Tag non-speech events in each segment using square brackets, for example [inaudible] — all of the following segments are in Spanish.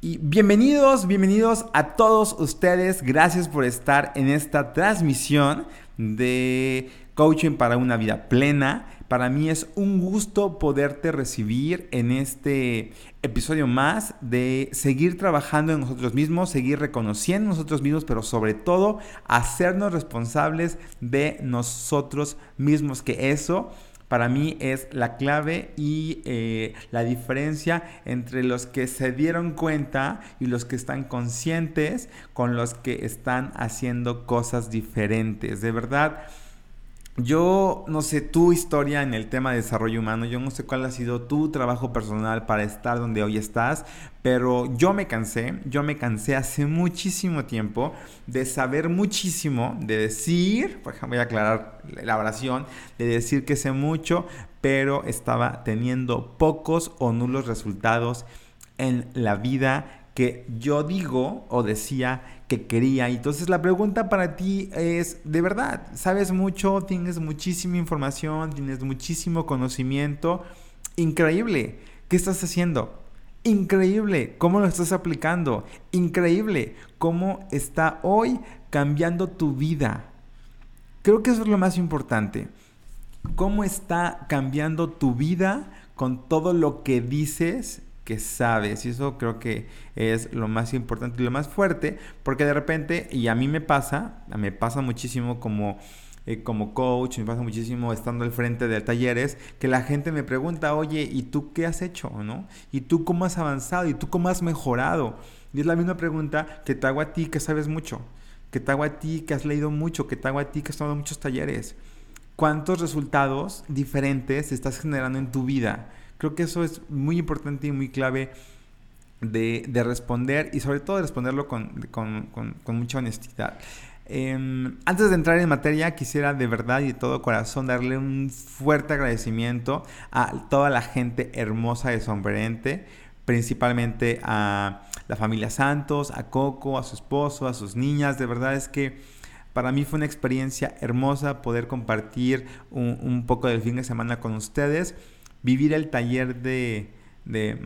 Y bienvenidos, bienvenidos a todos ustedes. Gracias por estar en esta transmisión de Coaching para una vida plena. Para mí es un gusto poderte recibir en este episodio más de seguir trabajando en nosotros mismos, seguir reconociendo nosotros mismos, pero sobre todo hacernos responsables de nosotros mismos, que eso para mí es la clave y eh, la diferencia entre los que se dieron cuenta y los que están conscientes con los que están haciendo cosas diferentes. De verdad. Yo no sé tu historia en el tema de desarrollo humano, yo no sé cuál ha sido tu trabajo personal para estar donde hoy estás, pero yo me cansé, yo me cansé hace muchísimo tiempo de saber muchísimo, de decir, voy a aclarar la oración, de decir que sé mucho, pero estaba teniendo pocos o nulos resultados en la vida que yo digo o decía que quería. Entonces la pregunta para ti es, de verdad, ¿sabes mucho? ¿Tienes muchísima información? ¿Tienes muchísimo conocimiento? Increíble. ¿Qué estás haciendo? Increíble. ¿Cómo lo estás aplicando? Increíble. ¿Cómo está hoy cambiando tu vida? Creo que eso es lo más importante. ¿Cómo está cambiando tu vida con todo lo que dices que sabes. Y eso creo que es lo más importante y lo más fuerte, porque de repente, y a mí me pasa, me pasa muchísimo como... Eh, como coach, me pasa muchísimo estando al frente de talleres, que la gente me pregunta, oye, ¿y tú qué has hecho? ¿no? ¿Y tú cómo has avanzado? ¿Y tú cómo has mejorado? Y es la misma pregunta que te hago a ti que sabes mucho, que te hago a ti que has leído mucho, que te hago a ti que has tomado muchos talleres. ¿Cuántos resultados diferentes estás generando en tu vida? Creo que eso es muy importante y muy clave de, responder y sobre todo de responderlo con, mucha honestidad. Em, antes de entrar en materia, quisiera de verdad y de todo corazón darle un fuerte agradecimiento a toda la gente hermosa de Sombrerente, principalmente a la familia Santos, a Coco, a su esposo, a sus niñas. De verdad es que para mí fue una experiencia hermosa poder compartir un, un poco del fin de semana con ustedes. Vivir el taller de, de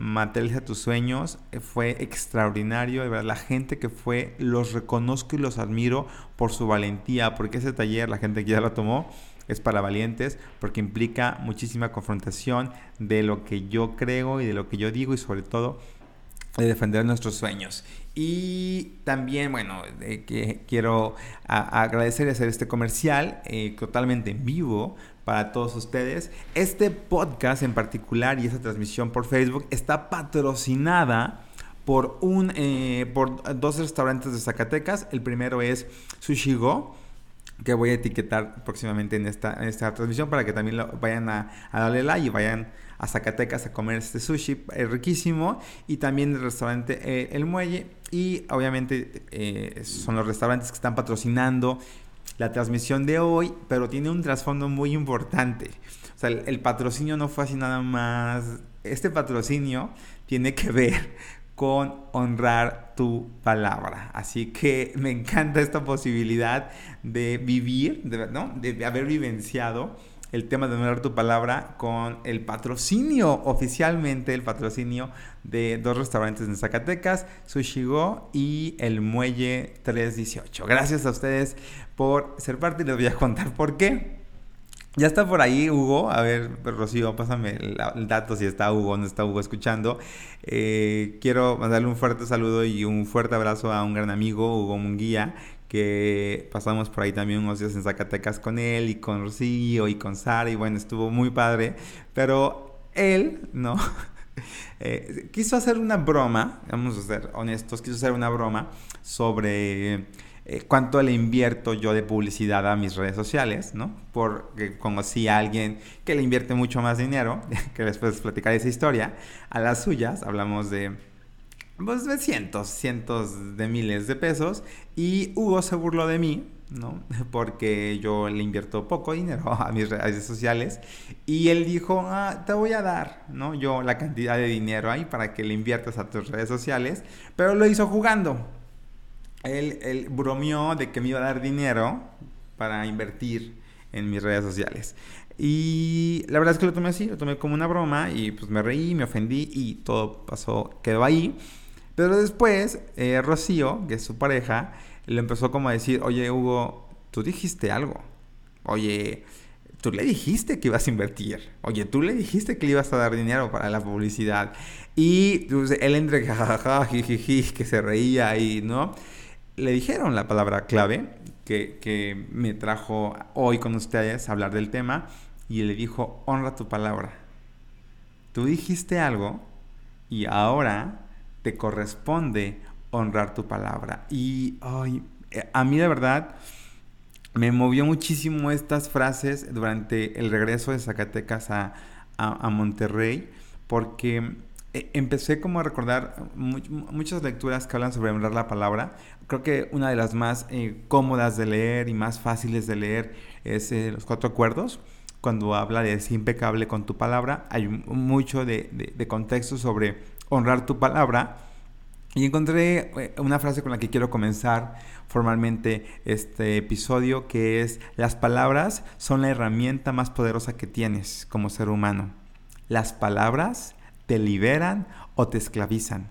a tus sueños eh, fue extraordinario. De verdad, la gente que fue, los reconozco y los admiro por su valentía, porque ese taller, la gente que ya lo tomó, es para valientes, porque implica muchísima confrontación de lo que yo creo y de lo que yo digo y sobre todo de defender nuestros sueños. Y también, bueno, que quiero agradecer y hacer este comercial eh, totalmente en vivo para todos ustedes. Este podcast en particular y esta transmisión por Facebook está patrocinada por, un, eh, por dos restaurantes de Zacatecas. El primero es Sushi Go que voy a etiquetar próximamente en esta, esta transmisión para que también lo, vayan a, darle like y vayan a Zacatecas a comer este sushi es riquísimo y también el restaurante eh, El Muelle y obviamente eh, son los restaurantes que están patrocinando la transmisión de hoy, pero tiene un trasfondo muy importante. O sea, el, patrocinio no fue así nada más. Este patrocinio tiene que ver con honrar tu palabra. Así que [laughs] me encanta esta posibilidad de vivir, de, ¿no? de haber vivenciado el tema de honrar tu palabra con el patrocinio, oficialmente el patrocinio de dos restaurantes en Zacatecas, Sushigo y el Muelle 318. Gracias a ustedes por ser parte y les voy a contar por qué. Ya está por ahí Hugo. A ver, Rocío, pásame el, dato si está Hugo no está Hugo escuchando. Eh, quiero mandarle un fuerte saludo y un fuerte abrazo a un gran amigo, Hugo Munguía, que pasamos por ahí también unos días en Zacatecas con él y con Rocío y con Sara y bueno, estuvo muy padre, pero él, ¿no? [laughs] Eh, quiso hacer una broma, vamos a ser honestos, quiso hacer una broma sobre eh, cuánto le invierto yo de publicidad a mis redes sociales, ¿no? Porque conocí a alguien que le invierte mucho más dinero, [laughs] que después platicaré esa historia, a las suyas, hablamos de pues de cientos, cientos de miles de pesos. Y Hugo se burló de mí, ¿no? [laughs] Porque yo le invierto poco dinero [laughs] a mis redes sociales. Y él dijo, ah, te voy a dar, ¿no? Yo la cantidad de dinero ahí para que le inviertas a tus redes sociales. Pero lo hizo jugando. Él, él bromeó de que me iba a dar dinero para invertir en mis redes sociales. Y la verdad es que lo tomé así, lo tomé como una broma y pues me reí, me ofendí y todo pasó, quedó ahí. Pero después, eh, Rocío, que es su pareja, le empezó como a decir, oye Hugo, tú dijiste algo. Oye, tú le dijiste que ibas a invertir. Oye, tú le dijiste que le ibas a dar dinero para la publicidad. Y pues, él entre jajaja, jijiji, que se reía y, ¿no? Le dijeron la palabra clave que, que me trajo hoy con ustedes a hablar del tema y le dijo, honra tu palabra. Tú dijiste algo y ahora te corresponde honrar tu palabra. Y eh, a mí de verdad me movió muchísimo estas frases durante el regreso de Zacatecas a, Monterrey, porque eh, empecé como a recordar muchas lecturas que hablan sobre honrar la palabra. Creo que una de las más eh, cómodas de leer y más fáciles de leer es Los Cuatro Acuerdos cuando habla de ser impecable con tu palabra. Hay mucho de, de contexto sobre honrar tu palabra. Y encontré eh, una frase con la que quiero comenzar formalmente este episodio, que es, las palabras son la herramienta más poderosa que tienes como ser humano. Las palabras te liberan o te esclavizan.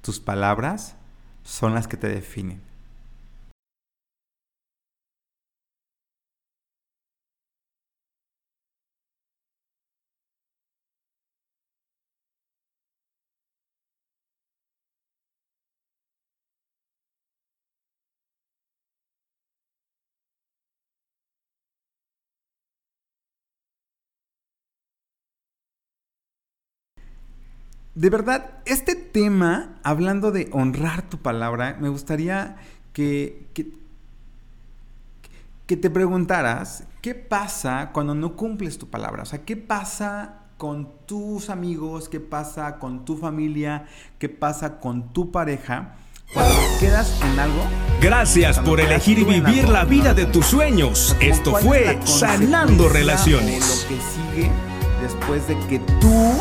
Tus palabras son las que te definen. De verdad, este tema, hablando de honrar tu palabra, me gustaría que, que, te preguntaras, ¿qué pasa cuando no cumples tu palabra? O sea, ¿qué pasa con tus amigos? ¿Qué pasa con tu familia? ¿Qué pasa con tu pareja? Cuando quedas en algo. Gracias por elegir vivir la vida de tus sueños. Esto fue Sanando Relaciones. Lo que sigue después de que tú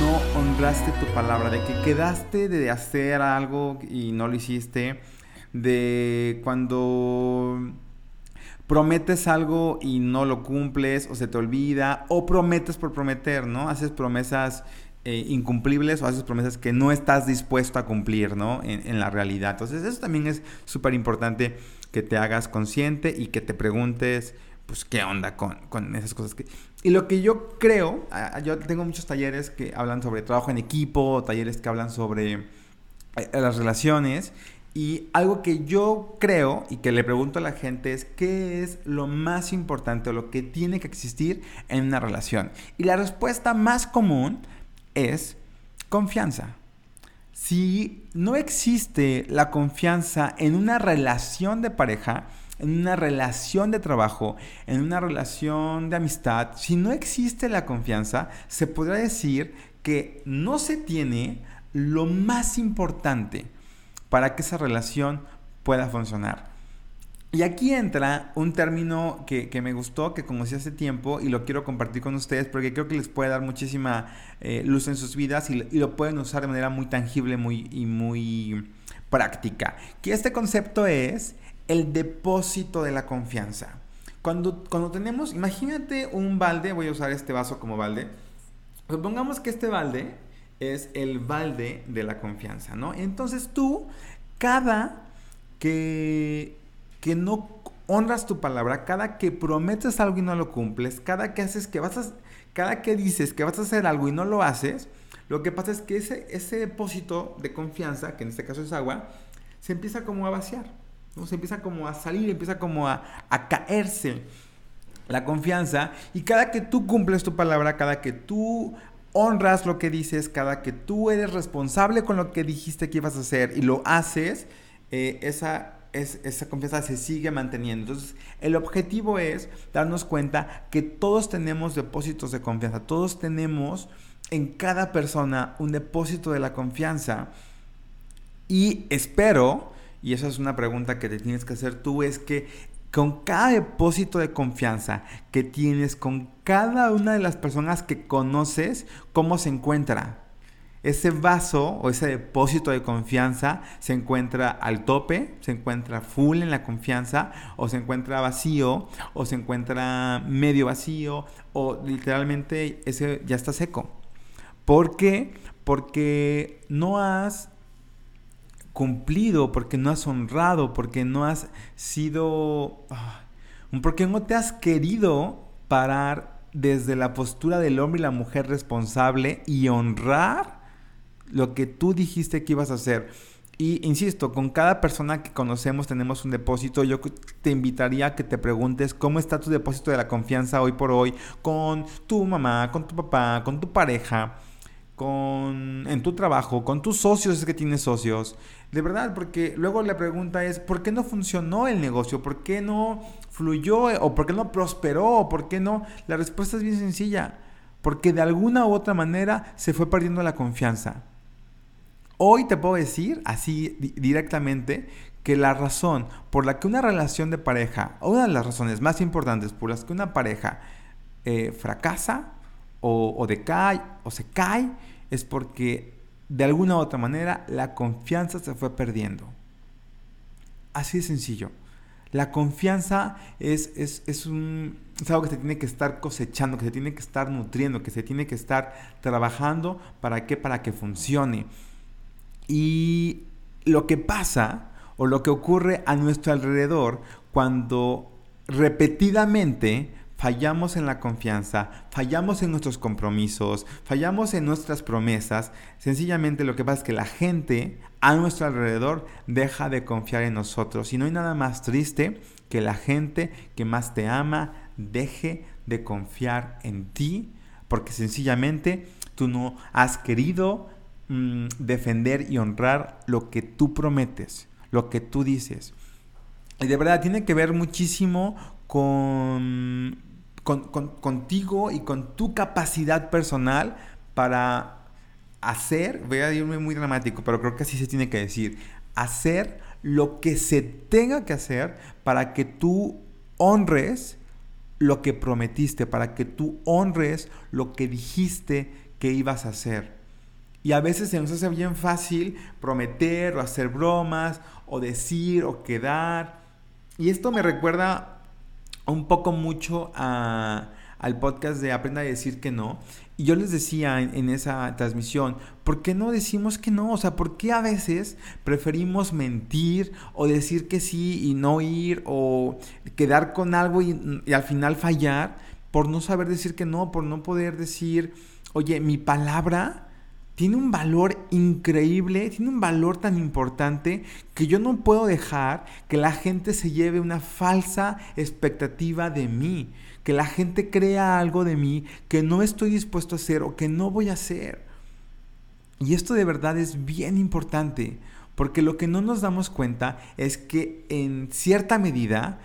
no honraste tu palabra, de que quedaste de hacer algo y no lo hiciste, de cuando prometes algo y no lo cumples o se te olvida, o prometes por prometer, ¿no? Haces promesas eh, incumplibles o haces promesas que no estás dispuesto a cumplir, ¿no? En, la realidad. Entonces eso también es súper importante que te hagas consciente y que te preguntes, pues, ¿qué onda con, con esas cosas? Que... Y lo que yo creo, yo tengo muchos talleres que hablan sobre trabajo en equipo, talleres que hablan sobre eh, las relaciones. Y algo que yo creo y que le pregunto a la gente es qué es lo más importante o lo que tiene que existir en una relación. Y la respuesta más común es confianza. Si no existe la confianza en una relación de pareja, en una relación de trabajo, en una relación de amistad, si no existe la confianza, se podrá decir que no se tiene lo más importante para que esa relación pueda funcionar. Y aquí entra un término que, me gustó, que conocí hace tiempo y lo quiero compartir con ustedes porque creo que les puede dar muchísima eh, luz en sus vidas y, lo pueden usar de manera muy tangible muy, y muy práctica. Que este concepto es el depósito de la confianza. Cuando, cuando tenemos, imagínate un balde, voy a usar este vaso como balde. Supongamos que este balde es el balde de la confianza, ¿no? Entonces tú, cada que, que no honras tu palabra, cada que prometes algo y no lo cumples, cada que haces que vas a, cada que dices que vas a hacer algo y no lo haces, lo que pasa es que ese, ese depósito de confianza, que en este caso es agua, se empieza como a vaciar. Se empieza como a salir, empieza como a, caerse la confianza. Y cada que tú cumples tu palabra, cada que tú honras lo que dices, cada que tú eres responsable con lo que dijiste que ibas a hacer y lo haces, eh, esa, esa confianza se sigue manteniendo. Entonces, el objetivo es darnos cuenta que todos tenemos depósitos de confianza, todos tenemos en cada persona un depósito de la confianza. Y espero y esa es una pregunta que te tienes que hacer tú, es que con cada depósito de confianza que tienes con cada una de las personas que conoces, ¿cómo se encuentra? Ese vaso o ese depósito de confianza se encuentra al tope, se encuentra full en la confianza, o se encuentra vacío, o se encuentra medio vacío, o literalmente ese ya está seco. ¿Por qué? Porque no has cumplido, porque no has honrado, porque no has sido, ah, porque no te has querido parar desde la postura del hombre y la mujer responsable y honrar lo que tú dijiste que ibas a hacer. Y insisto, con cada persona que conocemos tenemos un depósito. Yo te invitaría a que te preguntes cómo está tu depósito de la confianza hoy por hoy con tu mamá, con tu papá, con tu pareja, con en tu trabajo, con tus socios, es que tienes socios. De verdad, porque luego la pregunta es, ¿por qué no funcionó el negocio? ¿Por qué no fluyó? ¿O por qué no prosperó? ¿Por qué no? La respuesta es bien sencilla. Porque de alguna u otra manera se fue perdiendo la confianza. Hoy te puedo decir así directamente que la razón por la que una relación de pareja, o una de las razones más importantes por las que una pareja eh, fracasa o, o decae o se cae, es porque de alguna u otra manera la confianza se fue perdiendo. Así de sencillo. La confianza es, es, un, es algo que se tiene que estar cosechando, que se tiene que estar nutriendo, que se tiene que estar trabajando. ¿Para? Para que funcione. Y lo que pasa o lo que ocurre a nuestro alrededor cuando repetidamente fallamos en la confianza, fallamos en nuestros compromisos, fallamos en nuestras promesas, sencillamente lo que pasa es que la gente a nuestro alrededor deja de confiar en nosotros. Y no hay nada más triste que la gente que más te ama deje de confiar en ti porque sencillamente tú no has querido Mm, defender y honrar lo que tú prometes, lo que tú dices. Y de verdad tiene que ver muchísimo con, contigo y con tu capacidad personal para hacer, voy a irme muy dramático, pero creo que así se tiene que decir, hacer lo que se tenga que hacer para que tú honres lo que prometiste, para que tú honres lo que dijiste que ibas a hacer. Y a veces se nos hace bien fácil prometer o hacer bromas o decir o quedar. Y esto me recuerda un poco mucho al podcast de Aprenda a decir que no. Y yo les decía en, esa transmisión, ¿por qué no decimos que no? O sea, ¿por qué a veces preferimos mentir o decir que sí y no ir o quedar con algo y al final fallar por no saber decir que no, por no poder decir, oye, mi palabra tiene un valor increíble, tiene un valor tan importante que yo no puedo dejar que la gente se lleve una falsa expectativa de mí, que la gente crea algo de mí que no estoy dispuesto a hacer o que no voy a hacer. Y esto de verdad es bien importante, porque lo que no nos damos cuenta es que en cierta medida,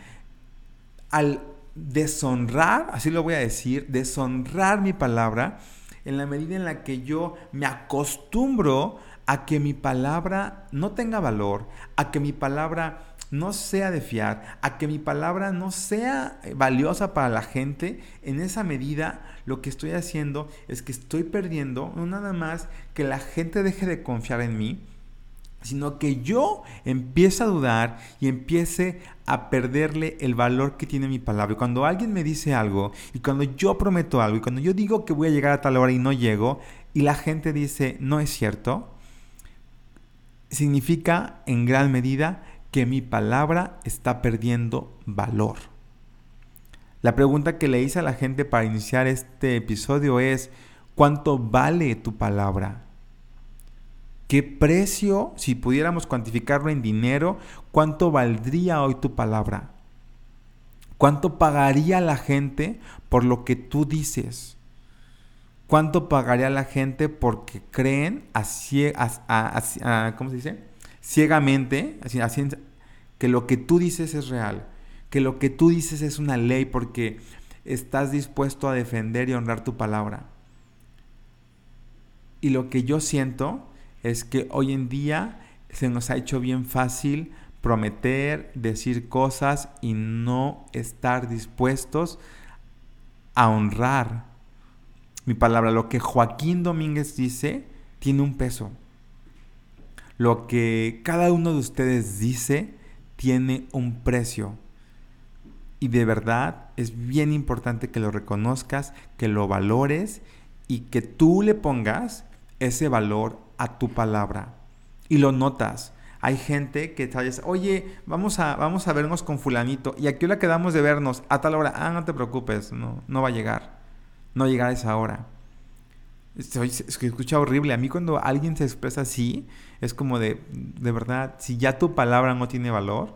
al deshonrar, así lo voy a decir, deshonrar mi palabra, en la medida en la que yo me acostumbro a que mi palabra no tenga valor, a que mi palabra no sea de fiar, a que mi palabra no sea valiosa para la gente, en esa medida lo que estoy haciendo es que estoy perdiendo, no nada más que la gente deje de confiar en mí, sino que yo empiece a dudar y empiece a perderle el valor que tiene mi palabra. Cuando alguien me dice algo, y cuando yo prometo algo, y cuando yo digo que voy a llegar a tal hora y no llego, y la gente dice, no es cierto, significa en gran medida que mi palabra está perdiendo valor. La pregunta que le hice a la gente para iniciar este episodio es, ¿cuánto vale tu palabra? ¿Qué precio, si pudiéramos cuantificarlo en dinero, cuánto valdría hoy tu palabra? ¿Cuánto pagaría la gente por lo que tú dices? ¿Cuánto pagaría la gente porque creen ¿cómo se dice? ciegamente que lo que tú dices es real, que lo que tú dices es una ley porque estás dispuesto a defender y honrar tu palabra? Y lo que yo siento es que hoy en día se nos ha hecho bien fácil prometer, decir cosas y no estar dispuestos a honrar mi palabra. Lo que Joaquín Domínguez dice tiene un peso. Lo que cada uno de ustedes dice tiene un precio. Y de verdad es bien importante que lo reconozcas, que lo valores y que tú le pongas ese valor a tu palabra. Y lo notas. Hay gente que sabes, oye, vamos a, vamos a vernos con fulanito. ¿Y aquí la quedamos de vernos? A tal hora. Ah, no te preocupes, no, no va a llegar. No llegar a esa hora. Que escucha horrible. A mí cuando alguien se expresa así, es como de, de verdad, si ya tu palabra no tiene valor,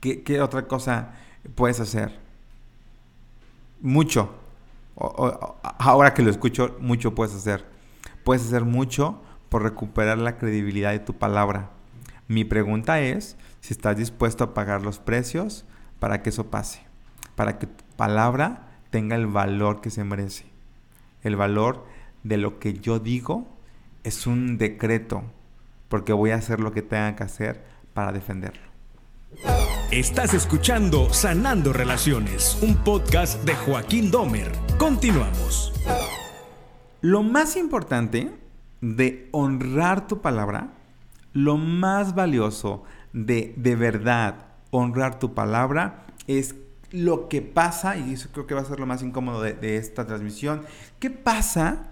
¿qué, qué otra cosa puedes hacer? Mucho. ahora que lo escucho, mucho puedes hacer. Puedes hacer mucho por recuperar la credibilidad de tu palabra. Mi pregunta es si estás dispuesto a pagar los precios para que eso pase, para que tu palabra tenga el valor que se merece. El valor de lo que yo digo es un decreto, porque voy a hacer lo que tenga que hacer para defenderlo. Estás escuchando Sanando Relaciones, un podcast de Joaquín Domer. Continuamos. Lo más importante de honrar tu palabra, lo más valioso de de verdad honrar tu palabra es lo que pasa, y eso creo que va a ser lo más incómodo de, esta transmisión, ¿qué pasa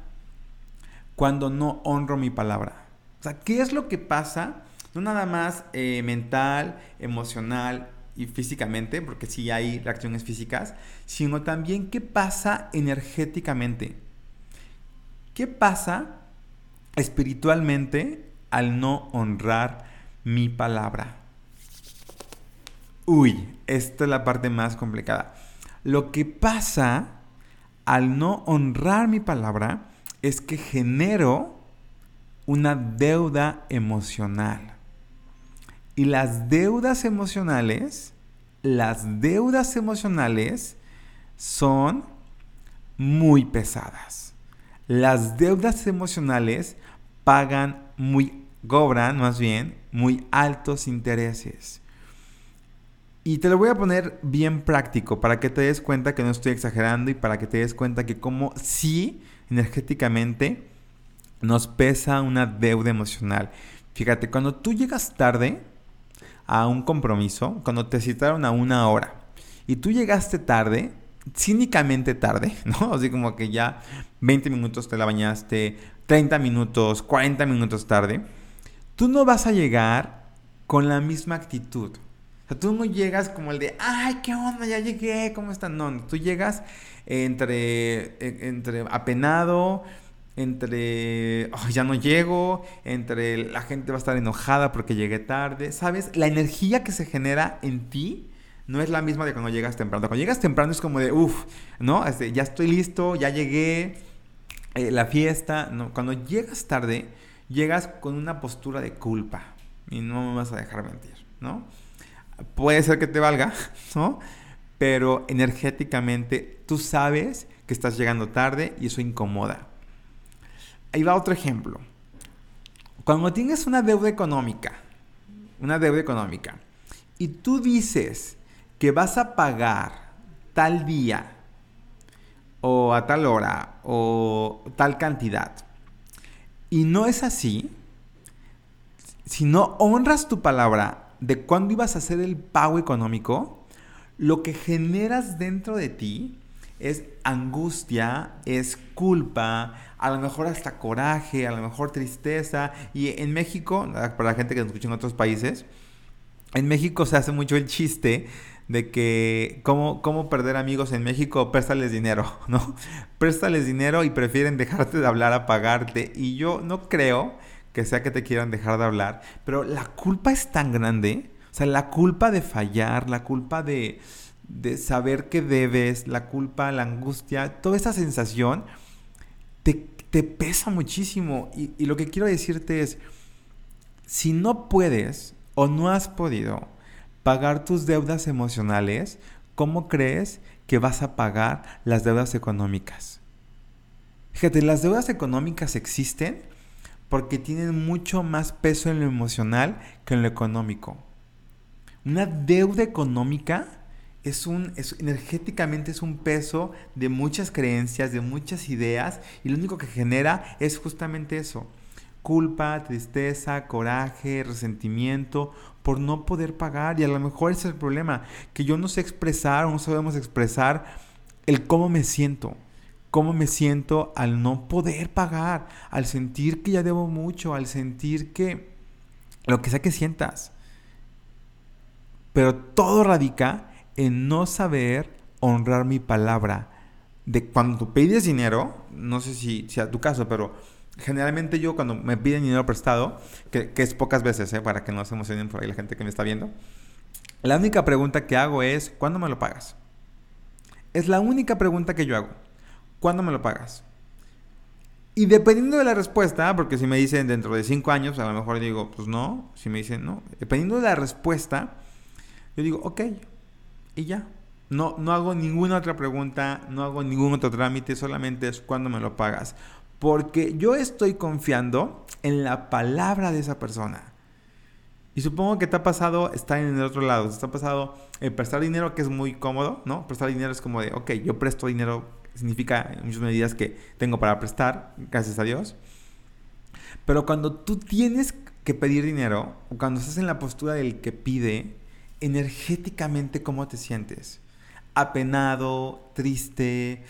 cuando no honro mi palabra? O sea, ¿qué es lo que pasa? No nada más eh, mental, emocional y físicamente, porque sí hay reacciones físicas, sino también qué pasa energéticamente. ¿Qué pasa espiritualmente al no honrar mi palabra? Uy, esta es la parte más complicada. Lo que pasa al no honrar mi palabra es que genero una deuda emocional. Y las deudas emocionales, las deudas emocionales son muy pesadas. Las deudas emocionales pagan muy, cobran más bien, muy altos intereses. Y te lo voy a poner bien práctico para que te des cuenta que no estoy exagerando y para que te des cuenta que como sí energéticamente nos pesa una deuda emocional. Fíjate, cuando tú llegas tarde a un compromiso, cuando te citaron a una hora y tú llegaste tarde, cínicamente tarde, [laughs] ¿no? Así como que ya 20 minutos te la bañaste, 30 minutos, 40 minutos tarde, tú no vas a llegar con la misma actitud tú no llegas como el de, ay, ¿qué onda? Ya llegué, ¿cómo están? No, tú llegas entre, e, entre apenado, entre, ya no llego, entre la gente va a estar enojada porque llegué tarde, ¿sabes? La energía que se genera en ti no es la misma de cuando llegas temprano. Cuando llegas temprano es como de, uff, ¿no? Este, ya estoy listo, ya llegué, eh, la fiesta, ¿no? Cuando llegas tarde, llegas con una postura de culpa y no me vas a dejar mentir, ¿no? puede ser que te valga, [laughs] ¿no? Pero energéticamente tú sabes que estás llegando tarde y eso incomoda. Ahí va otro ejemplo. Cuando tienes una deuda económica, una deuda económica, y tú dices que vas a pagar tal día, o a tal hora, o tal cantidad, y no es así, si no honras tu palabra de cuándo ibas a hacer el pago económico, lo que generas dentro de ti es angustia, es culpa, a lo mejor hasta coraje, a lo mejor tristeza. Y en México, para la gente que nos escucha en otros países, en México se hace mucho el chiste de que cómo, cómo perder amigos en México, préstales dinero, [laughs] ¿no? Préstales dinero y prefieren dejarte de hablar a pagarte. Y yo no creo que sea que te quieran dejar de hablar, pero la culpa es tan grande, o sea, la culpa de fallar, la culpa de, de saber que debes, la culpa, la angustia, toda esa sensación te, te pesa muchísimo. Y, y lo que quiero decirte es, si no puedes o no has podido pagar tus deudas emocionales, ¿cómo crees que vas a pagar las deudas económicas? Fíjate, las deudas económicas existen porque tienen mucho más peso en lo emocional que en lo económico. Una deuda económica es un, energéticamente es un peso de muchas creencias, de muchas ideas, y lo único que genera es justamente eso. Culpa, tristeza, coraje, resentimiento por no poder pagar. Y a lo mejor ese es el problema, que yo no sé expresar o no sabemos expresar el cómo me siento cómo me siento al no poder pagar, al sentir que ya debo mucho, al sentir que, lo que sea que sientas. Pero todo radica en no saber honrar mi palabra. De cuando pides dinero, no sé si sea tu caso, pero generalmente yo cuando me piden dinero prestado, que, es pocas veces, ¿eh? para que no se emocionen por ahí la gente que me está viendo, la única pregunta que hago es, ¿cuándo me lo pagas? Es la única pregunta que yo hago. ¿Cuándo me lo pagas? Y dependiendo de la respuesta, porque si me dicen dentro de cinco años, a lo mejor digo, pues no. Si me dicen no, dependiendo de la respuesta, yo digo, ok, y ya. No, no hago ninguna otra pregunta, no hago ningún otro trámite, solamente es cuando me lo pagas. Porque yo estoy confiando en la palabra de esa persona. Y supongo que te ha pasado estar en el otro lado. Te ha pasado prestar dinero, que es muy cómodo, ¿no? Prestar dinero es como de, ok, yo presto dinero, significa en muchas medidas que tengo para prestar, gracias a Dios. Pero cuando tú tienes que pedir dinero, o cuando estás en la postura del que pide, energéticamente, ¿cómo te sientes? Apenado, triste.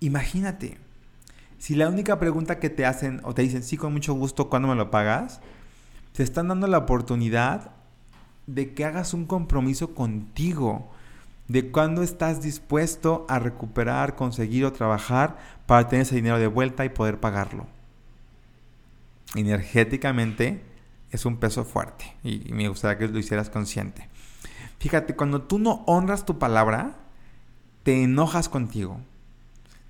Imagínate, si la única pregunta que te hacen o te dicen, sí, con mucho gusto, ¿cuándo me lo pagas? te están dando la oportunidad de que hagas un compromiso contigo, de cuándo estás dispuesto a recuperar, conseguir o trabajar para tener ese dinero de vuelta y poder pagarlo. Energéticamente es un peso fuerte y, me gustaría que lo hicieras consciente. Fíjate, cuando tú no honras tu palabra, te enojas contigo.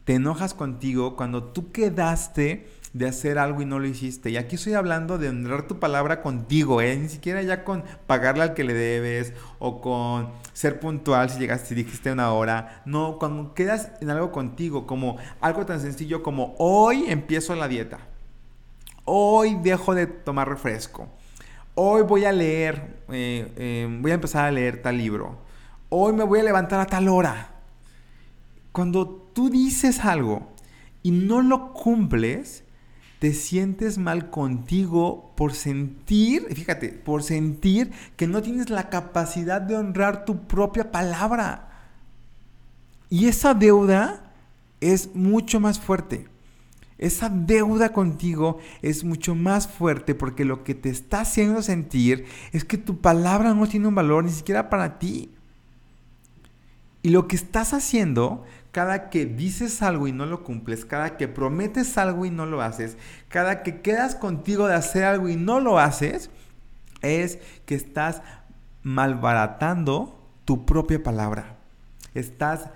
Te enojas contigo cuando tú quedaste de hacer algo y no lo hiciste. Y aquí estoy hablando de honrar tu palabra contigo, ¿eh? Ni siquiera ya con pagarle al que le debes o con ser puntual si llegaste, si dijiste una hora. No, cuando quedas en algo contigo, como algo tan sencillo como hoy empiezo la dieta. Hoy dejo de tomar refresco. Hoy voy a leer, eh, eh, voy a empezar a leer tal libro. Hoy me voy a levantar a tal hora. Cuando tú dices algo y no lo cumples, te sientes mal contigo por sentir, fíjate, por sentir que no tienes la capacidad de honrar tu propia palabra. Y esa deuda es mucho más fuerte. Esa deuda contigo es mucho más fuerte porque lo que te está haciendo sentir es que tu palabra no tiene un valor ni siquiera para ti. Y lo que estás haciendo cada que dices algo y no lo cumples, cada que prometes algo y no lo haces, cada que quedas contigo de hacer algo y no lo haces, es que estás malbaratando tu propia palabra. Estás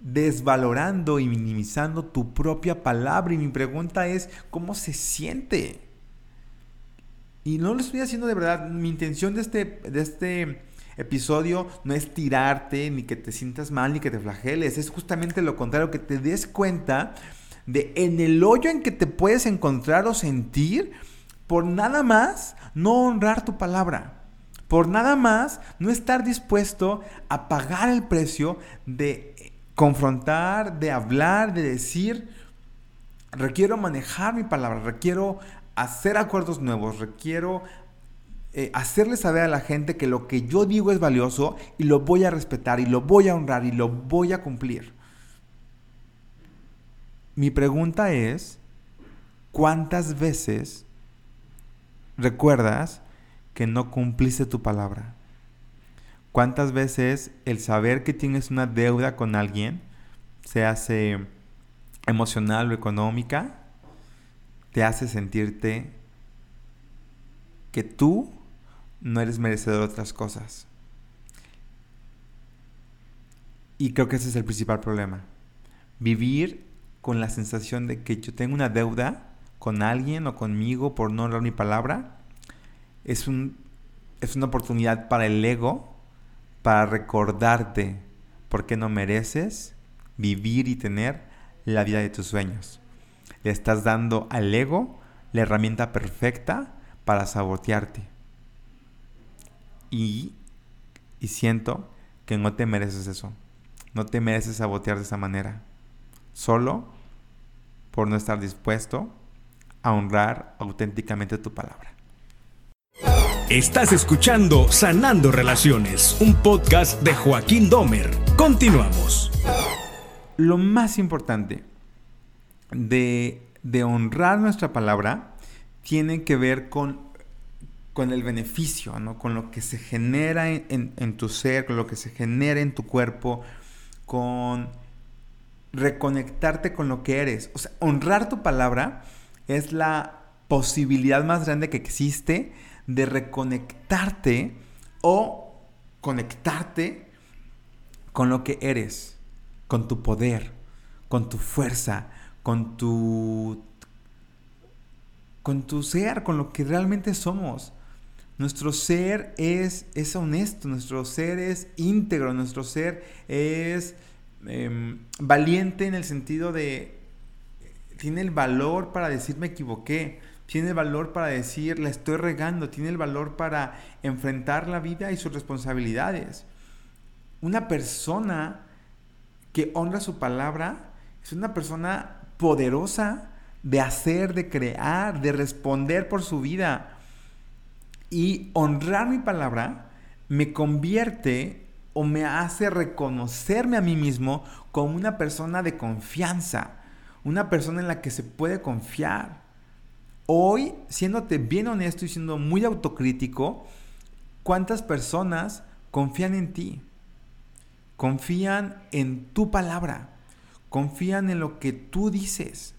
desvalorando y minimizando tu propia palabra. Y mi pregunta es, ¿cómo se siente? Y no lo estoy haciendo de verdad. Mi intención de este, de este episodio no es tirarte, ni que te sientas mal, ni que te flageles. Es justamente lo contrario, que te des cuenta de en el hoyo en que te puedes encontrar o sentir por nada más no honrar tu palabra. Por nada más no estar dispuesto a pagar el precio de confrontar, de hablar, de decir, requiero manejar mi palabra, requiero hacer acuerdos nuevos, requiero eh, hacerle saber a la gente que lo que yo digo es valioso y lo voy a respetar y lo voy a honrar y lo voy a cumplir. Mi pregunta es, ¿cuántas veces recuerdas que no cumpliste tu palabra? ¿Cuántas veces el saber que tienes una deuda con alguien, se hace emocional o económica, te hace sentirte que tú no eres merecedor de otras cosas. Y creo que ese es el principal problema. Vivir con la sensación de que yo tengo una deuda con alguien o conmigo por no honrar mi palabra es, un, es una oportunidad para el ego para recordarte por qué no mereces vivir y tener la vida de tus sueños. Le estás dando al ego la herramienta perfecta para sabotearte y, siento que no te mereces eso. No te mereces sabotear de esa manera. Solo por no estar dispuesto a honrar auténticamente tu palabra. Estás escuchando Sanando Relaciones, un podcast de Joaquín Domer. Continuamos. Lo más importante de, de honrar nuestra palabra tiene que ver con con el beneficio, ¿no? Con lo que se genera en, tu ser, con lo que se genera en tu cuerpo, con reconectarte con lo que eres. O sea, honrar tu palabra es la posibilidad más grande que existe de reconectarte o conectarte con lo que eres, con tu poder, con tu fuerza, con tu con tu ser, con lo que realmente somos. Nuestro ser es, es honesto, nuestro ser es íntegro, nuestro ser es em, valiente en el sentido de, tiene el valor para decir me equivoqué, tiene el valor para decir la estoy regando, tiene el valor para enfrentar la vida y sus responsabilidades. Una persona que honra su palabra es una persona poderosa de hacer, de crear, de responder por su vida. Y honrar mi palabra me convierte o me hace reconocerme a mí mismo como una persona de confianza, una persona en la que se puede confiar. Hoy, siéndote bien honesto y siendo muy autocrítico, ¿cuántas personas confían en ti? Confían en tu palabra, confían en lo que tú dices.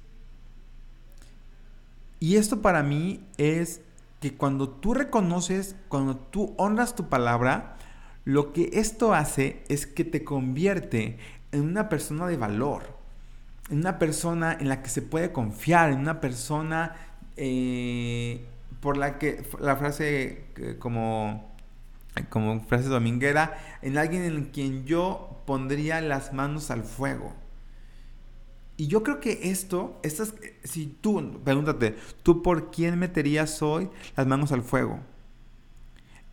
Y esto para mí es que cuando tú reconoces, cuando tú honras tu palabra, lo que esto hace es que te convierte en una persona de valor, en una persona en la que se puede confiar, en una persona eh, por la que la frase como, como frase dominguera, en alguien en quien yo pondría las manos al fuego. Y yo creo que esto, estas, si tú, pregúntate, ¿tú por quién meterías hoy las manos al fuego?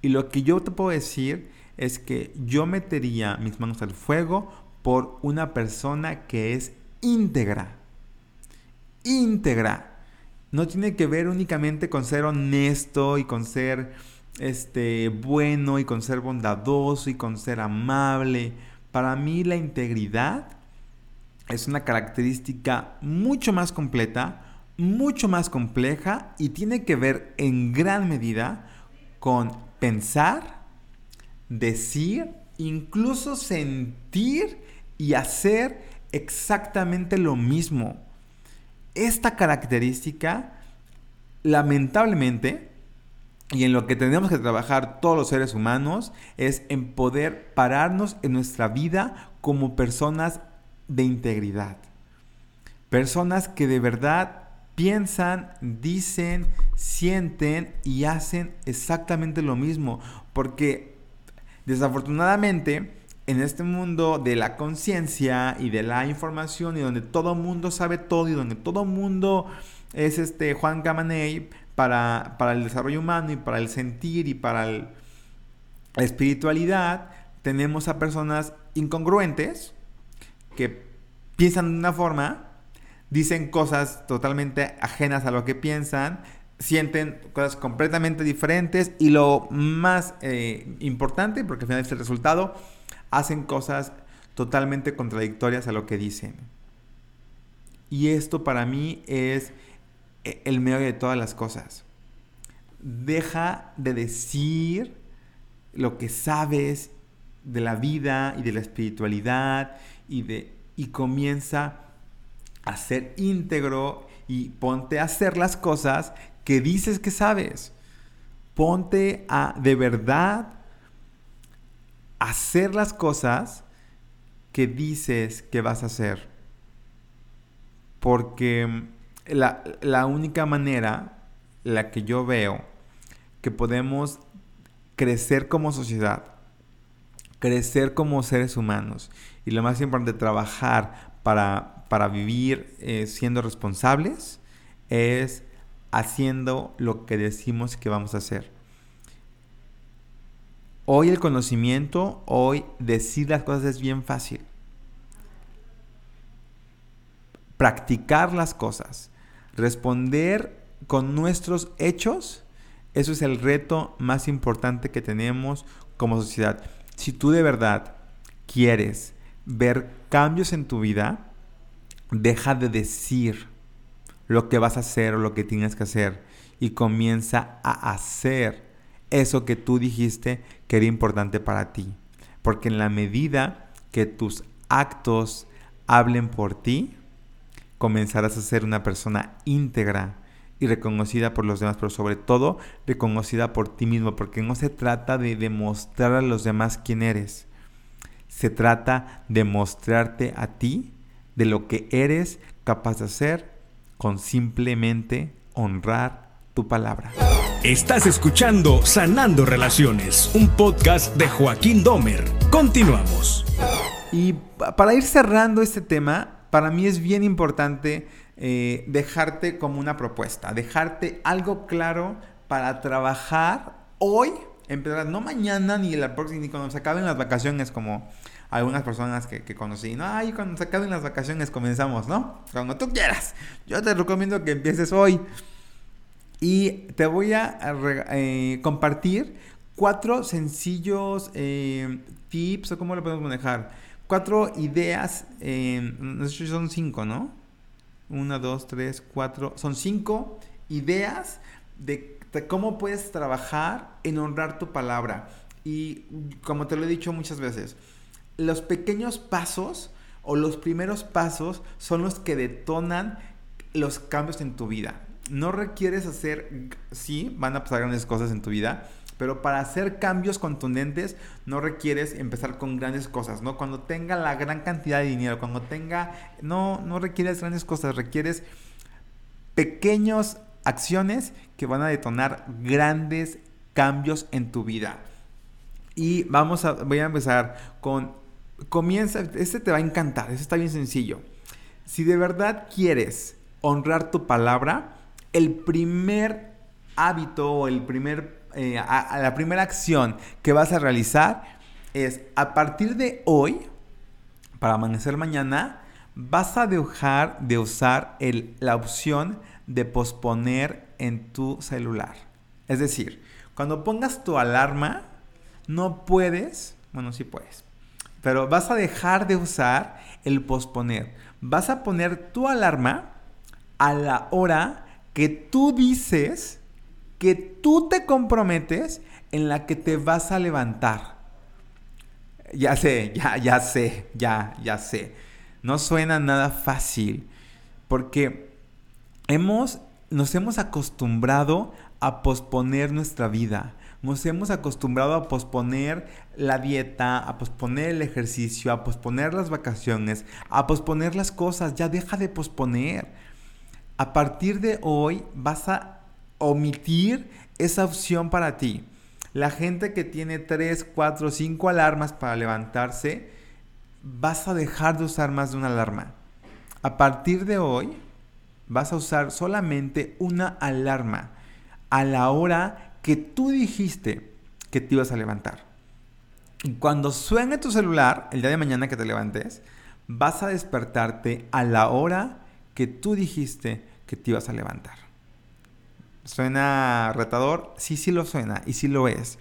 Y lo que yo te puedo decir es que yo metería mis manos al fuego por una persona que es íntegra. Íntegra. No tiene que ver únicamente con ser honesto y con ser este bueno y con ser bondadoso y con ser amable. Para mí la integridad es una característica mucho más completa, mucho más compleja y tiene que ver en gran medida con pensar, decir, incluso sentir y hacer exactamente lo mismo. Esta característica, lamentablemente, y en lo que tenemos que trabajar todos los seres humanos, es en poder pararnos en nuestra vida como personas de integridad. Personas que de verdad piensan, dicen, sienten y hacen exactamente lo mismo. Porque desafortunadamente en este mundo de la conciencia y de la información y donde todo mundo sabe todo y donde todo mundo es este Juan Gamaney para, para el desarrollo humano y para el sentir y para la espiritualidad, tenemos a personas incongruentes que piensan de una forma, dicen cosas totalmente ajenas a lo que piensan, sienten cosas completamente diferentes y lo más eh, importante, porque al final es el resultado, hacen cosas totalmente contradictorias a lo que dicen. Y esto para mí es eh, el medio de todas las cosas. Deja de decir lo que sabes de la vida y de la espiritualidad y de y comienza a ser íntegro y ponte a hacer las cosas que dices que sabes. Ponte a de verdad hacer las cosas que dices que vas a hacer. Porque la, la única manera, la que yo veo, que podemos crecer como sociedad, crecer como seres humanos y lo más importante, trabajar para, para vivir eh, siendo responsables, es haciendo lo que decimos que vamos a hacer. Hoy el conocimiento, hoy decir las cosas es bien fácil. Practicar las cosas, responder con nuestros hechos, eso es el reto más importante que tenemos como sociedad. Si tú de verdad quieres ver cambios en tu vida, deja de decir lo que vas a hacer o lo que tienes que hacer y comienza a hacer eso que tú dijiste que era importante para ti. Porque en la medida que tus actos hablen por ti, comenzarás a ser una persona íntegra y reconocida por los demás, pero sobre todo reconocida por ti mismo, porque no se trata de demostrar a los demás quién eres. Se trata de mostrarte a ti de lo que eres capaz de hacer con simplemente honrar tu palabra. Estás escuchando Sanando Relaciones, un podcast de Joaquín Domer. Continuamos. Y para ir cerrando este tema, para mí es bien importante eh, dejarte como una propuesta, dejarte algo claro para trabajar hoy, empezar, no mañana ni la próxima, ni cuando se acaben las vacaciones, como algunas personas que, que conocí, no, ay, cuando se acaben las vacaciones comenzamos, ¿no? Cuando tú quieras. Yo te recomiendo que empieces hoy. Y te voy a eh, compartir cuatro sencillos eh, tips, o cómo lo podemos manejar. Cuatro ideas, eh, son cinco, ¿no? Una, dos, tres, cuatro. Son cinco ideas de, de cómo puedes trabajar en honrar tu palabra. Y como te lo he dicho muchas veces, los pequeños pasos o los primeros pasos son los que detonan los cambios en tu vida no requieres hacer, sí, van a pasar grandes cosas en tu vida, pero para hacer cambios contundentes no requieres empezar con grandes cosas, ¿no? Cuando tenga la gran cantidad de dinero, cuando tenga, no, no requieres grandes cosas, requieres pequeñas acciones que van a detonar grandes cambios en tu vida. Y vamos a, voy a empezar con, comienza, este te va a encantar, este está bien sencillo. Si de verdad quieres honrar tu palabra, el primer hábito o el primer, eh, la primera acción que vas a realizar es a partir de hoy, para amanecer mañana, vas a dejar de usar la opción de posponer en tu celular. Es decir, cuando pongas tu alarma, no puedes, bueno, sí puedes, pero vas a dejar de usar el posponer. Vas a poner tu alarma a la hora que tú dices que tú te comprometes en la que te vas a levantar. Ya sé, ya, ya sé, ya, ya sé. No suena nada fácil porque hemos, nos hemos acostumbrado a posponer nuestra vida. Nos hemos acostumbrado a posponer la dieta, a posponer el ejercicio, a posponer las vacaciones, a posponer las cosas. Ya deja de posponer a partir de hoy vas a omitir esa opción para ti. La gente que tiene 3, 4, 5 alarmas para levantarse, vas a dejar de usar más de una alarma. A partir de hoy, vas a usar solamente una alarma a la hora que tú dijiste que te ibas a levantar. Y cuando suene tu celular, el día de mañana que te levantes, vas a despertarte a la hora que tú dijiste que te ibas a levantar. ¿Suena retador? Sí, sí lo suena y sí lo es.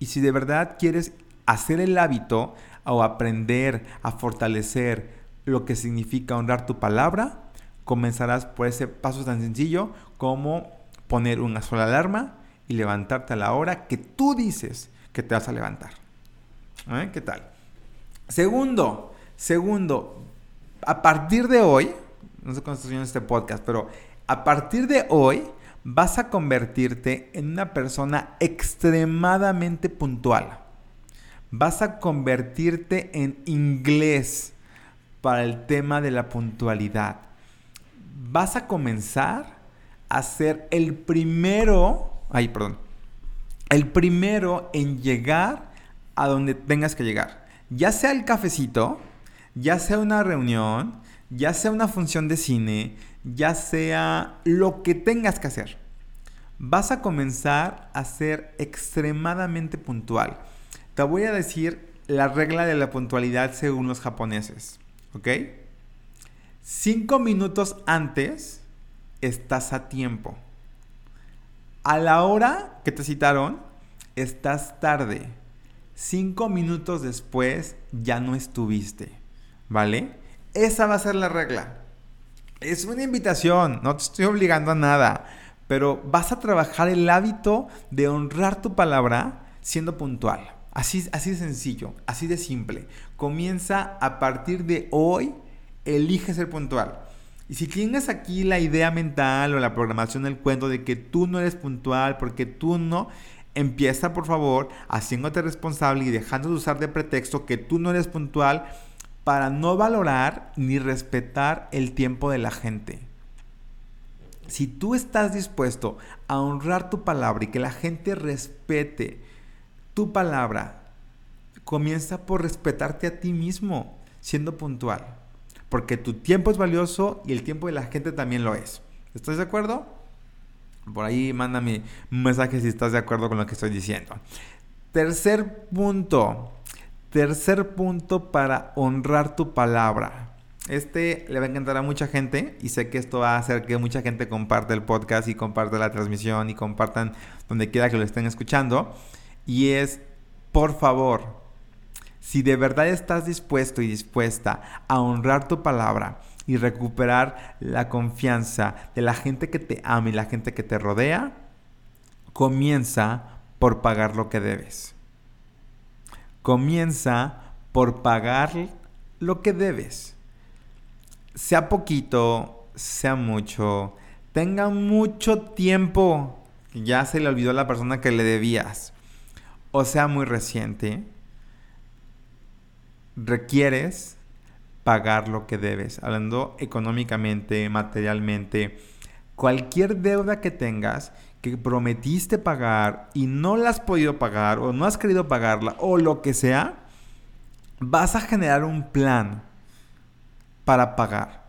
Y si de verdad quieres hacer el hábito o aprender a fortalecer lo que significa honrar tu palabra, comenzarás por ese paso tan sencillo como poner una sola alarma y levantarte a la hora que tú dices que te vas a levantar. ¿Eh? ¿Qué tal? Segundo, segundo, a partir de hoy, no sé cuándo estás viendo este podcast, pero a partir de hoy vas a convertirte en una persona extremadamente puntual. Vas a convertirte en inglés para el tema de la puntualidad. Vas a comenzar a ser el primero, ay, perdón, el primero en llegar a donde tengas que llegar. Ya sea el cafecito, ya sea una reunión, ya sea una función de cine, ya sea lo que tengas que hacer, vas a comenzar a ser extremadamente puntual. Te voy a decir la regla de la puntualidad según los japoneses, ¿ok? Cinco minutos antes estás a tiempo. A la hora que te citaron, estás tarde. Cinco minutos después ya no estuviste, ¿vale? Esa va a ser la regla. Es una invitación, no te estoy obligando a nada, pero vas a trabajar el hábito de honrar tu palabra siendo puntual. Así, así de sencillo, así de simple. Comienza a partir de hoy, elige ser puntual. Y si tienes aquí la idea mental o la programación del cuento de que tú no eres puntual porque tú no, empieza por favor haciéndote responsable y dejando de usar de pretexto que tú no eres puntual para no valorar ni respetar el tiempo de la gente. Si tú estás dispuesto a honrar tu palabra y que la gente respete tu palabra, comienza por respetarte a ti mismo, siendo puntual. Porque tu tiempo es valioso y el tiempo de la gente también lo es. ¿Estás de acuerdo? Por ahí mándame un mensaje si estás de acuerdo con lo que estoy diciendo. Tercer punto. Tercer punto para honrar tu palabra. Este le va a encantar a mucha gente y sé que esto va a hacer que mucha gente comparte el podcast y comparte la transmisión y compartan donde quiera que lo estén escuchando. Y es, por favor, si de verdad estás dispuesto y dispuesta a honrar tu palabra y recuperar la confianza de la gente que te ama y la gente que te rodea, comienza por pagar lo que debes. Comienza por pagar lo que debes. Sea poquito, sea mucho, tenga mucho tiempo, ya se le olvidó a la persona que le debías, o sea muy reciente, requieres pagar lo que debes, hablando económicamente, materialmente, cualquier deuda que tengas que prometiste pagar y no la has podido pagar o no has querido pagarla o lo que sea, vas a generar un plan para pagar.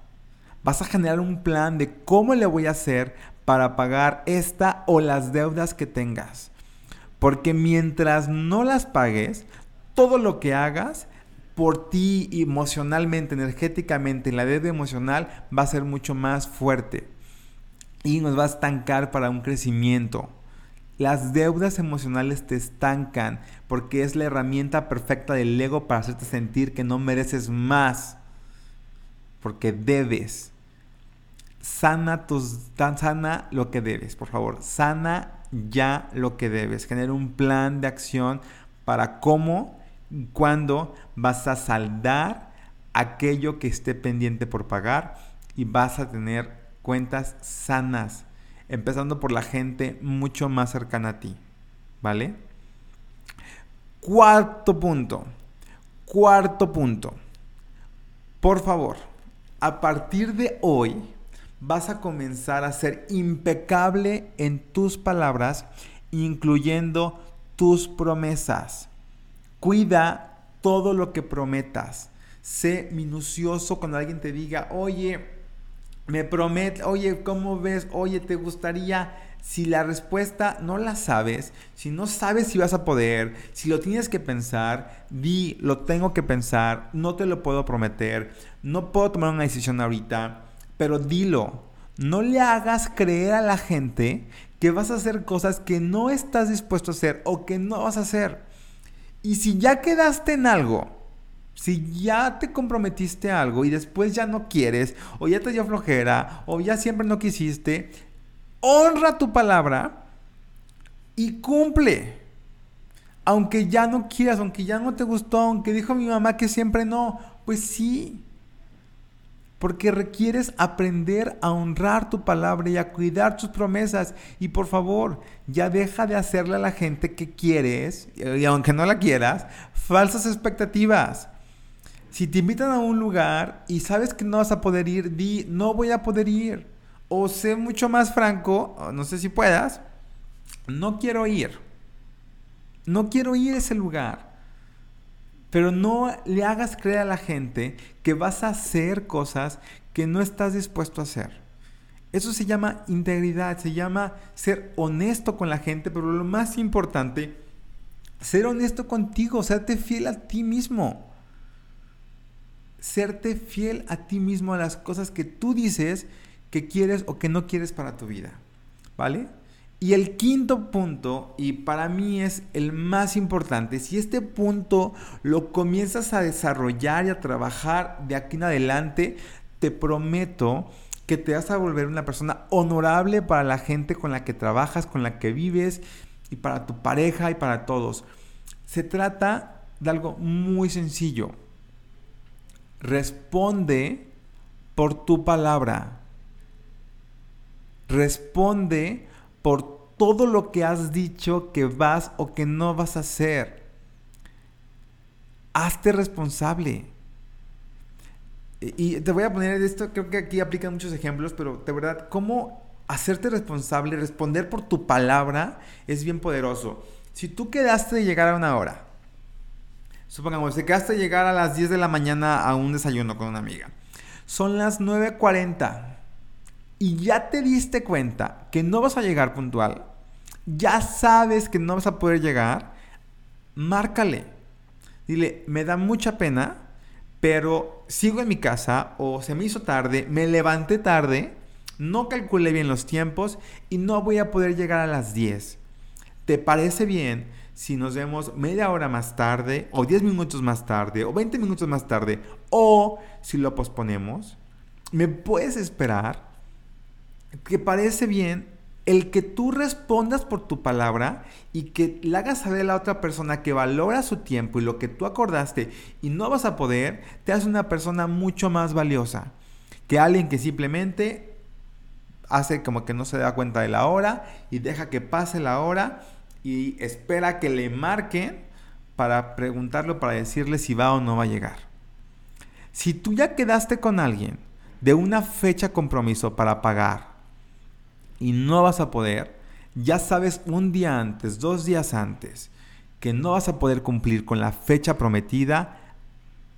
Vas a generar un plan de cómo le voy a hacer para pagar esta o las deudas que tengas. Porque mientras no las pagues, todo lo que hagas por ti emocionalmente, energéticamente, la deuda emocional va a ser mucho más fuerte y nos va a estancar para un crecimiento. Las deudas emocionales te estancan porque es la herramienta perfecta del ego para hacerte sentir que no mereces más. Porque debes. Sana, tus, sana lo que debes, por favor. Sana ya lo que debes. Genera un plan de acción para cómo y cuándo vas a saldar aquello que esté pendiente por pagar y vas a tener cuentas sanas, empezando por la gente mucho más cercana a ti, ¿vale? Cuarto punto, cuarto punto, por favor, a partir de hoy vas a comenzar a ser impecable en tus palabras, incluyendo tus promesas. Cuida todo lo que prometas. Sé minucioso cuando alguien te diga, oye, me promete, oye, ¿cómo ves? Oye, ¿te gustaría? Si la respuesta no la sabes, si no sabes si vas a poder, si lo tienes que pensar, di, lo tengo que pensar, no te lo puedo prometer, no puedo tomar una decisión ahorita, pero dilo. No le hagas creer a la gente que vas a hacer cosas que no estás dispuesto a hacer o que no vas a hacer. Y si ya quedaste en algo, si ya te comprometiste a algo y después ya no quieres, o ya te dio flojera, o ya siempre no quisiste, honra tu palabra y cumple. Aunque ya no quieras, aunque ya no te gustó, aunque dijo mi mamá que siempre no, pues sí. Porque requieres aprender a honrar tu palabra y a cuidar tus promesas. Y por favor, ya deja de hacerle a la gente que quieres, y aunque no la quieras, falsas expectativas. Si te invitan a un lugar y sabes que no vas a poder ir, di, no voy a poder ir. O sé mucho más franco, no sé si puedas, no quiero ir. No quiero ir a ese lugar. Pero no le hagas creer a la gente que vas a hacer cosas que no estás dispuesto a hacer. Eso se llama integridad, se llama ser honesto con la gente, pero lo más importante, ser honesto contigo, serte fiel a ti mismo serte fiel a ti mismo, a las cosas que tú dices que quieres o que no quieres para tu vida. ¿Vale? Y el quinto punto, y para mí es el más importante, si este punto lo comienzas a desarrollar y a trabajar de aquí en adelante, te prometo que te vas a volver una persona honorable para la gente con la que trabajas, con la que vives y para tu pareja y para todos. Se trata de algo muy sencillo. Responde por tu palabra. Responde por todo lo que has dicho que vas o que no vas a hacer. Hazte responsable. Y te voy a poner esto, creo que aquí aplican muchos ejemplos, pero de verdad, cómo hacerte responsable, responder por tu palabra es bien poderoso. Si tú quedaste de llegar a una hora, supongamos, te quedaste de llegar a las 10 de la mañana a un desayuno con una amiga, son las 9.40 y ya te diste cuenta que no vas a llegar puntual, ya sabes que no vas a poder llegar, márcale. Dile, me da mucha pena, pero sigo en mi casa o se me hizo tarde, me levanté tarde, no calculé bien los tiempos y no voy a poder llegar a las 10. ¿Te parece bien si nos vemos media hora más tarde o 10 minutos más tarde o 20 minutos más tarde o si lo posponemos? ¿Me puedes esperar? ¿Te parece bien el que tú respondas por tu palabra y que le hagas saber a la otra persona que valora su tiempo y lo que tú acordaste y no vas a poder, te hace una persona mucho más valiosa que alguien que simplemente hace como que no se da cuenta de la hora y deja que pase la hora y espera que le marquen para preguntarlo, para decirle si va o no va a llegar. Si tú ya quedaste con alguien de una fecha compromiso para pagar, y no vas a poder, ya sabes un día antes, dos días antes, que no vas a poder cumplir con la fecha prometida,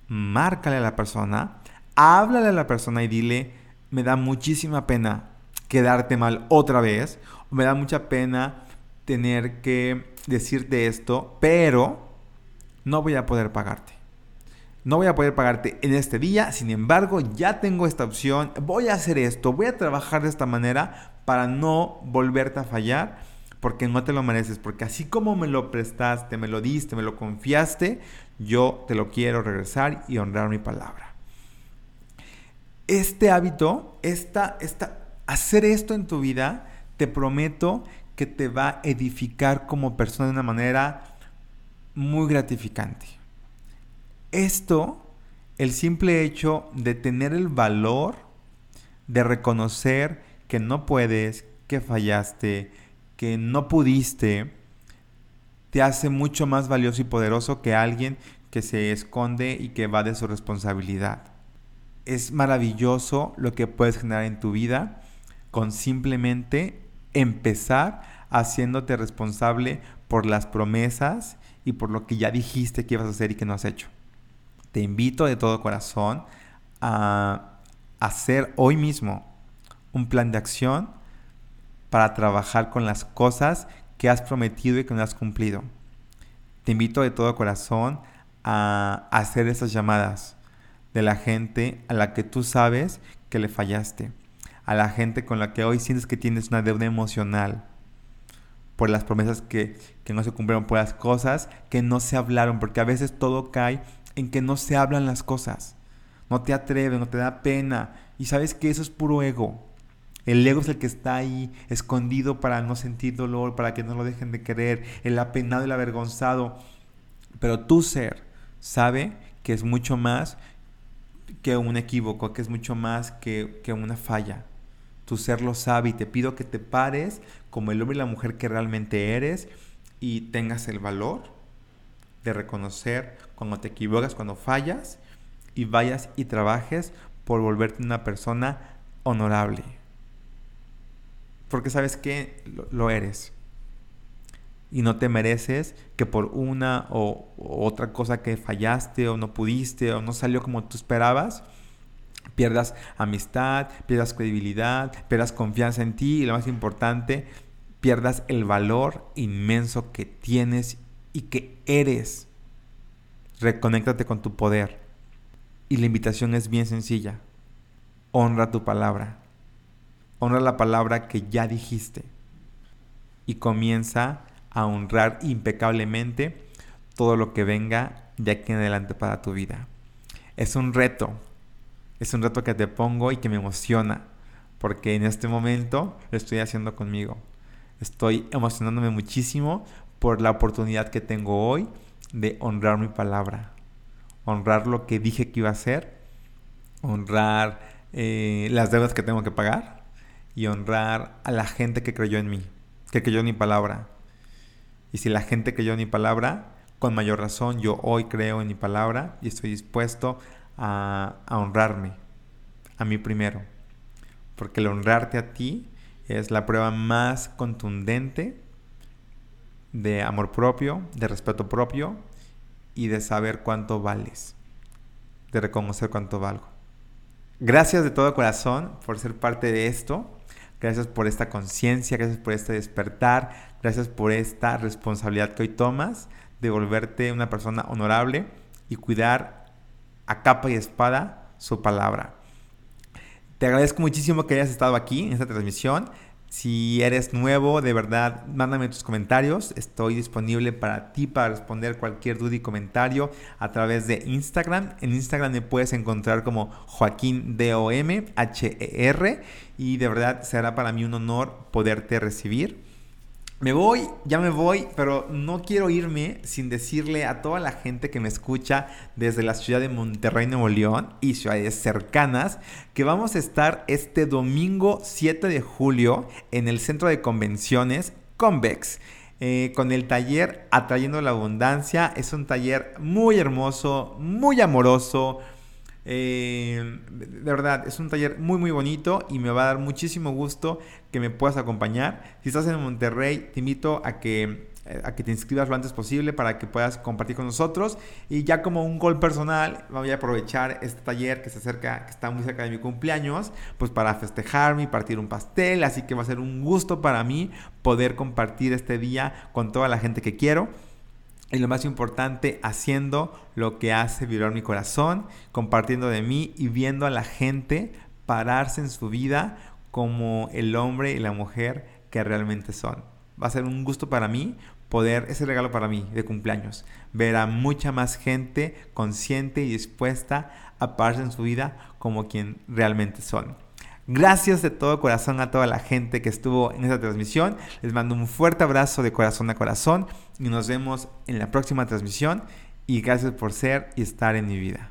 márcale a la persona, háblale a la persona y dile, me da muchísima pena quedarte mal otra vez, o me da mucha pena tener que decirte esto, pero no voy a poder pagarte. No voy a poder pagarte en este día, sin embargo, ya tengo esta opción, voy a hacer esto, voy a trabajar de esta manera para no volverte a fallar, porque no te lo mereces, porque así como me lo prestaste, me lo diste, me lo confiaste, yo te lo quiero regresar y honrar mi palabra. Este hábito, esta, esta, hacer esto en tu vida, te prometo que te va a edificar como persona de una manera muy gratificante. Esto, el simple hecho de tener el valor de reconocer que no puedes, que fallaste, que no pudiste, te hace mucho más valioso y poderoso que alguien que se esconde y que va de su responsabilidad. Es maravilloso lo que puedes generar en tu vida con simplemente empezar haciéndote responsable por las promesas y por lo que ya dijiste que ibas a hacer y que no has hecho. Te invito de todo corazón a hacer hoy mismo un plan de acción para trabajar con las cosas que has prometido y que no has cumplido. Te invito de todo corazón a hacer esas llamadas de la gente a la que tú sabes que le fallaste, a la gente con la que hoy sientes que tienes una deuda emocional por las promesas que, que no se cumplieron, por las cosas que no se hablaron, porque a veces todo cae en que no se hablan las cosas. No te atreves, no te da pena. Y sabes que eso es puro ego. El ego es el que está ahí escondido para no sentir dolor, para que no lo dejen de querer, el apenado y el avergonzado. Pero tu ser sabe que es mucho más que un equívoco, que es mucho más que, que una falla. Tu ser lo sabe y te pido que te pares como el hombre y la mujer que realmente eres y tengas el valor de reconocer cuando te equivocas, cuando fallas y vayas y trabajes por volverte una persona honorable porque sabes que lo, eres. Y no te mereces que por una o, otra cosa que fallaste o no pudiste o no salió como tú esperabas, pierdas amistad, pierdas credibilidad, pierdas confianza en ti y lo más importante, pierdas el valor inmenso que tienes y que eres. Reconéctate con tu poder. Y la invitación es bien sencilla. Honra tu palabra honra la palabra que ya dijiste. Y comienza a honrar impecablemente todo lo que venga de aquí en adelante para tu vida. Es un reto, es un reto que te pongo y que me emociona, porque en este momento lo estoy haciendo conmigo. Estoy emocionándome muchísimo por la oportunidad que tengo hoy de honrar mi palabra, honrar lo que dije que iba a hacer, honrar eh, las deudas que tengo que pagar y honrar a la gente que creyó en mí, que creyó en mi palabra. Y si la gente creyó en mi palabra, con mayor razón yo hoy creo en mi palabra y estoy dispuesto a, a honrarme, a mí primero. Porque el honrarte a ti es la prueba más contundente de amor propio, de respeto propio y de saber cuánto vales, de reconocer cuánto valgo. Gracias de todo corazón por ser parte de esto. Gracias por esta conciencia, gracias por este despertar, gracias por esta responsabilidad que hoy tomas de volverte una persona honorable y cuidar a capa y espada su palabra. Te agradezco muchísimo que hayas estado aquí en esta transmisión. Si eres nuevo, de verdad, mándame tus comentarios. Estoy disponible para ti para responder cualquier duda y comentario a través de Instagram. En Instagram me puedes encontrar como Joaquín DOM, H-E-R. Y de verdad será para mí un honor poderte recibir. Me voy, ya me voy, pero no quiero irme sin decirle a toda la gente que me escucha desde la ciudad de Monterrey, Nuevo León y ciudades cercanas que vamos a estar este domingo 7 de julio en el centro de convenciones Convex. Eh, con el taller Atrayendo la Abundancia. Es un taller muy hermoso, muy amoroso, eh, de verdad, es un taller muy muy bonito y me va a dar muchísimo gusto que me puedas acompañar. Si estás en Monterrey, te invito a que, eh, a que te inscribas lo antes posible para que puedas compartir con nosotros. Y ya como un gol personal, voy a aprovechar este taller que se acerca, que está muy cerca de mi cumpleaños, pues para festejarme y partir un pastel. Así que va a ser un gusto para mí poder compartir este día con toda la gente que quiero. Y lo más importante, haciendo lo que hace vibrar mi corazón, compartiendo de mí y viendo a la gente pararse en su vida como el hombre y la mujer que realmente son. Va a ser un gusto para mí poder, ese regalo para mí de cumpleaños, ver a mucha más gente consciente y dispuesta a pararse en su vida como quien realmente son. Gracias de todo corazón a toda la gente que estuvo en esta transmisión. Les mando un fuerte abrazo de corazón a corazón y nos vemos en la próxima transmisión. Y gracias por ser y estar en mi vida.